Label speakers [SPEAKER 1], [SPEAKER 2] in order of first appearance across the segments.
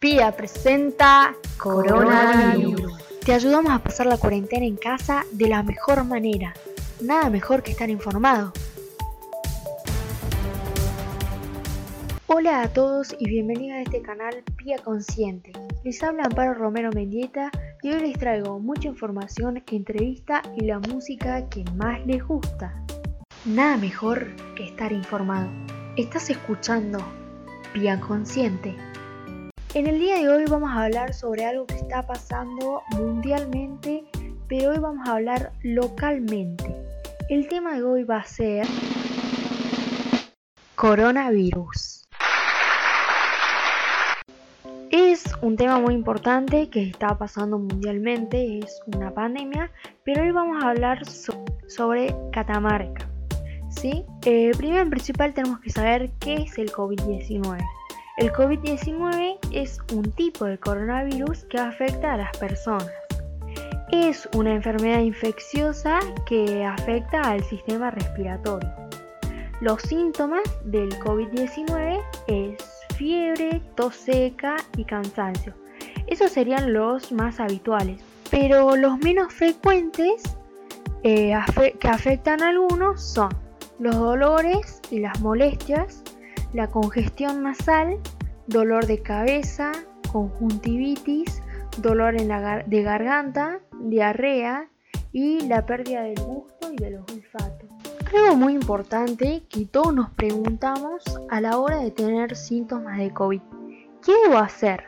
[SPEAKER 1] Pia presenta Coronavirus. Te ayudamos a pasar la cuarentena en casa de la mejor manera. Nada mejor que estar informado. Hola a todos y bienvenidos a este canal Pia Consciente. Les habla Amparo Romero Mendieta y hoy les traigo mucha información, entrevista y la música que más les gusta. Nada mejor que estar informado. Estás escuchando Pia Consciente. En el día de hoy vamos a hablar sobre algo que está pasando mundialmente, pero hoy vamos a hablar localmente. El tema de hoy va a ser coronavirus. Es un tema muy importante que está pasando mundialmente, es una pandemia, pero hoy vamos a hablar sobre Catamarca. ¿sí? Eh, primero en principal tenemos que saber qué es el COVID-19. El COVID-19 es un tipo de coronavirus que afecta a las personas. Es una enfermedad infecciosa que afecta al sistema respiratorio. Los síntomas del COVID-19 es fiebre, tos seca y cansancio. Esos serían los más habituales. Pero los menos frecuentes eh, que afectan a algunos son los dolores y las molestias, la congestión nasal, dolor de cabeza, conjuntivitis, dolor en la de garganta, diarrea y la pérdida del gusto y de los olfatos. Algo muy importante que todos nos preguntamos a la hora de tener síntomas de COVID. ¿Qué debo hacer?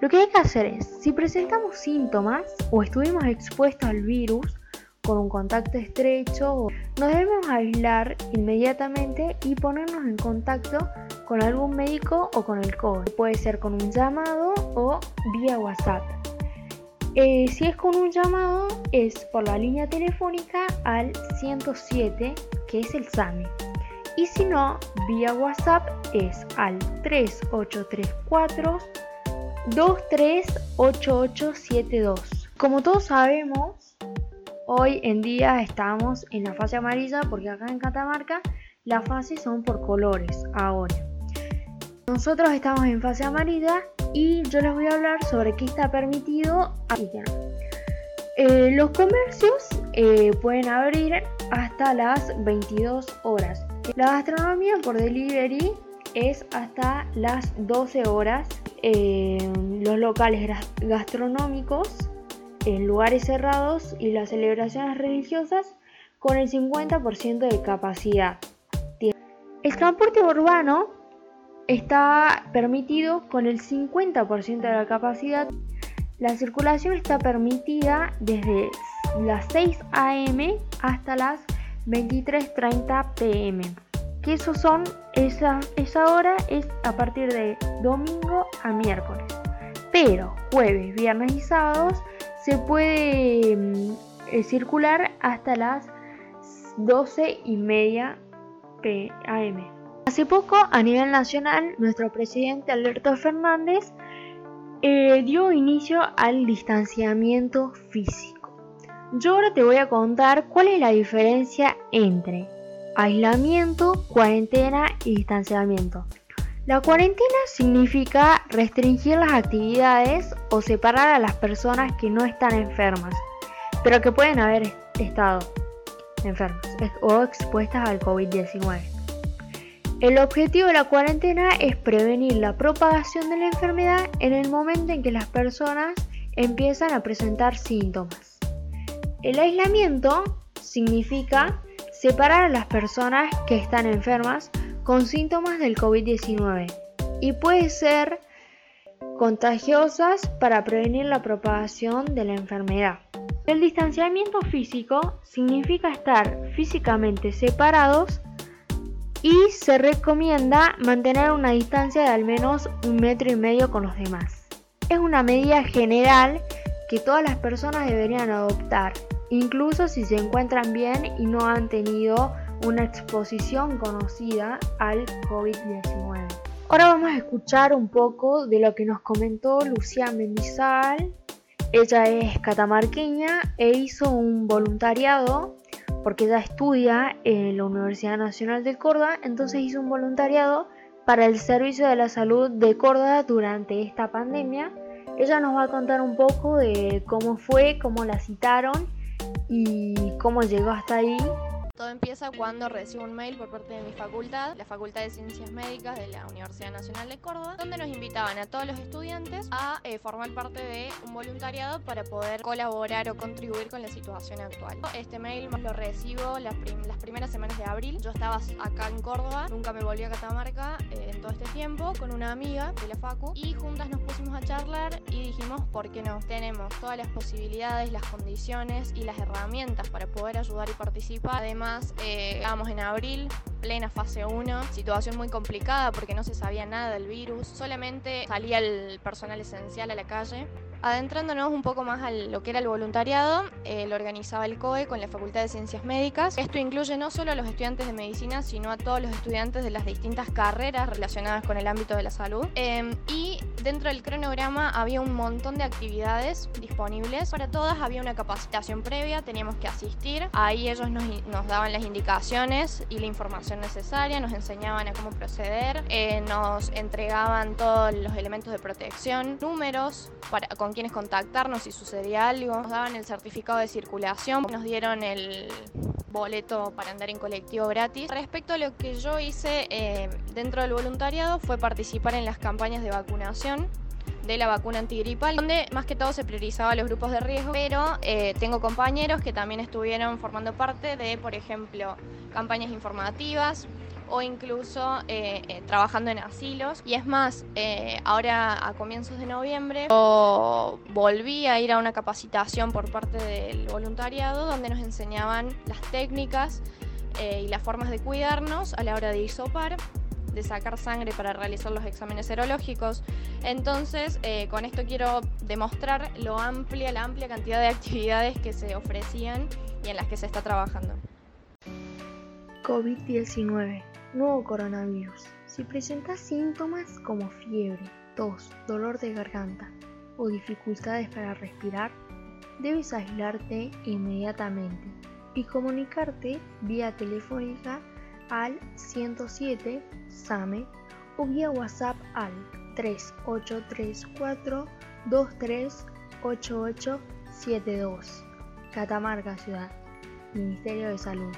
[SPEAKER 1] Lo que hay que hacer es, si presentamos síntomas o estuvimos expuestos al virus, con un contacto estrecho, nos debemos aislar inmediatamente y ponernos en contacto con algún médico o con el COVID. Puede ser con un llamado o vía WhatsApp. Eh, si es con un llamado, es por la línea telefónica al 107, que es el SAMI. Y si no, vía WhatsApp es al 3834 238872. Como todos sabemos, Hoy en día estamos en la fase amarilla porque acá en Catamarca las fases son por colores ahora. Nosotros estamos en fase amarilla y yo les voy a hablar sobre qué está permitido. Eh, los comercios eh, pueden abrir hasta las 22 horas. La gastronomía por delivery es hasta las 12 horas. Eh, los locales gastronómicos en lugares cerrados y las celebraciones religiosas con el 50% de capacidad. El transporte urbano está permitido con el 50% de la capacidad. La circulación está permitida desde las 6 a.m. hasta las 23.30 pm. Que eso son, esa, esa hora es a partir de domingo a miércoles. Pero jueves, viernes y sábados se puede mm, eh, circular hasta las 12 y media pm. Hace poco, a nivel nacional, nuestro presidente Alberto Fernández eh, dio inicio al distanciamiento físico. Yo ahora te voy a contar cuál es la diferencia entre aislamiento, cuarentena y distanciamiento. La cuarentena significa restringir las actividades o separar a las personas que no están enfermas, pero que pueden haber estado enfermas o expuestas al COVID-19. El objetivo de la cuarentena es prevenir la propagación de la enfermedad en el momento en que las personas empiezan a presentar síntomas. El aislamiento significa separar a las personas que están enfermas con síntomas del COVID-19 y puede ser contagiosas para prevenir la propagación de la enfermedad. El distanciamiento físico significa estar físicamente separados y se recomienda mantener una distancia de al menos un metro y medio con los demás. Es una medida general que todas las personas deberían adoptar, incluso si se encuentran bien y no han tenido una exposición conocida al COVID-19. Ahora vamos a escuchar un poco de lo que nos comentó Lucía Mendizal. Ella es catamarqueña e hizo un voluntariado porque ella estudia en la Universidad Nacional de Córdoba, entonces hizo un voluntariado para el Servicio de la Salud de Córdoba durante esta pandemia. Ella nos va a contar un poco de cómo fue, cómo la citaron y cómo llegó hasta ahí
[SPEAKER 2] todo empieza cuando recibo un mail por parte de mi facultad, la Facultad de Ciencias Médicas de la Universidad Nacional de Córdoba, donde nos invitaban a todos los estudiantes a eh, formar parte de un voluntariado para poder colaborar o contribuir con la situación actual. Este mail lo recibo las, primeras semanas de abril. Yo estaba acá en Córdoba, nunca me volví a Catamarca eh, en todo este tiempo con una amiga de la Facu y juntas nos pusimos a charlar y dijimos, ¿por qué no? Tenemos todas las posibilidades, las condiciones y las herramientas para poder ayudar y participar. Además, eh, en abril, plena fase 1, situación muy complicada porque no se sabía nada del virus, solamente salía el personal esencial a la calle Adentrándonos un poco más a lo que era el voluntariado, eh, lo organizaba el COE con la Facultad de Ciencias Médicas. Esto incluye no solo a los estudiantes de medicina, sino a todos los estudiantes de las distintas carreras relacionadas con el ámbito de la salud. Em, y dentro del cronograma había un montón de actividades disponibles. Para todas había una capacitación previa, teníamos que asistir. Ahí ellos nos, nos daban las indicaciones y la información necesaria, nos enseñaban a cómo proceder, eh, nos entregaban todos los elementos de protección, números para, con quienes contactarnos si sucedía algo. Nos daban el certificado de circulación, nos dieron el boleto para andar en colectivo gratis. Respecto a lo que yo hice eh, dentro del voluntariado fue participar en las campañas de vacunación de la vacuna antigripal, donde más que todo se priorizaba los grupos de riesgo, pero eh, tengo compañeros que también estuvieron formando parte de, por ejemplo, campañas informativas, o incluso eh, eh, trabajando en asilos. Y es más, ahora a comienzos de noviembre volví a ir a una capacitación por parte del voluntariado donde nos enseñaban las técnicas y las formas de cuidarnos a la hora de isopar de sacar sangre para realizar los exámenes serológicos. Entonces, con esto quiero demostrar lo amplia, la amplia cantidad de actividades que se ofrecían y en las que se está trabajando.
[SPEAKER 1] COVID-19 Nuevo coronavirus. Si presentas síntomas como fiebre, tos, dolor de garganta o dificultades para respirar, debes aislarte inmediatamente y comunicarte vía telefónica al 107 SAME o vía WhatsApp al 3834 238872 Catamarca Ciudad, Ministerio de Salud.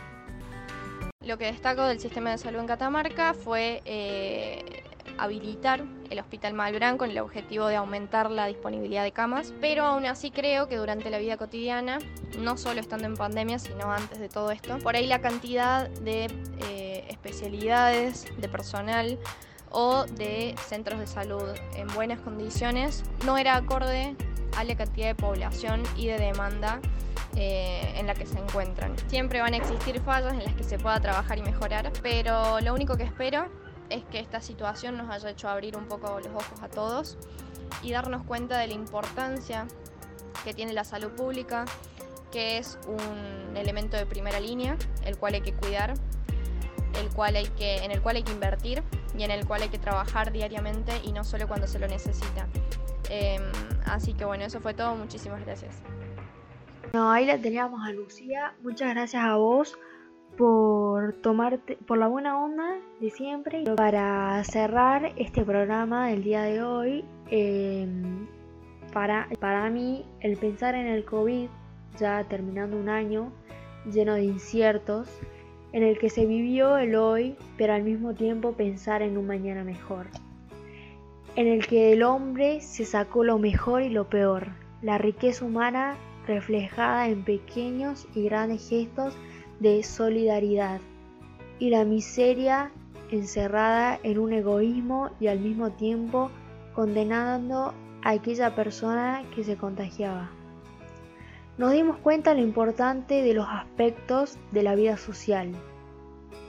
[SPEAKER 2] Lo que destaco del sistema de salud en Catamarca fue eh, habilitar el Hospital Malbrán con el objetivo de aumentar la disponibilidad de camas, pero aún así creo que durante la vida cotidiana, no solo estando en pandemia, sino antes de todo esto, por ahí la cantidad de eh, especialidades, de personal o de centros de salud en buenas condiciones no era acorde a la cantidad de población y de demanda eh, en la que se encuentran. Siempre van a existir fallas en las que se pueda trabajar y mejorar, pero lo único que espero es que esta situación nos haya hecho abrir un poco los ojos a todos y darnos cuenta de la importancia que tiene la salud pública, que es un elemento de primera línea, el cual hay que cuidar, el cual hay que, en el cual hay que invertir y en el cual hay que trabajar diariamente y no solo cuando se lo necesita. Em, así que bueno, eso fue todo. Muchísimas gracias.
[SPEAKER 1] No, ahí la teníamos a Lucía. Muchas gracias a vos por tomarte, por la buena onda de siempre. Para cerrar este programa del día de hoy, em, para, para mí el pensar en el COVID, ya terminando un año lleno de inciertos, en el que se vivió el hoy, pero al mismo tiempo pensar en un mañana mejor, en el que el hombre se sacó lo mejor y lo peor, la riqueza humana reflejada en pequeños y grandes gestos de solidaridad, y la miseria encerrada en un egoísmo y al mismo tiempo condenando a aquella persona que se contagiaba. Nos dimos cuenta lo importante de los aspectos de la vida social,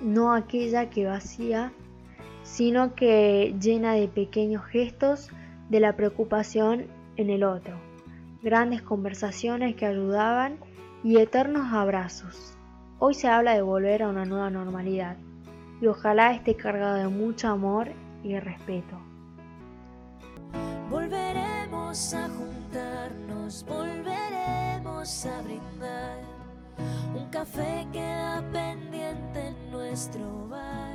[SPEAKER 1] no aquella que vacía, sino que llena de pequeños gestos de la preocupación en el otro grandes conversaciones que ayudaban y eternos abrazos. Hoy se habla de volver a una nueva normalidad y ojalá esté cargado de mucho amor y respeto.
[SPEAKER 3] Volveremos a juntarnos, volveremos a brindar. Un café queda pendiente en nuestro bar.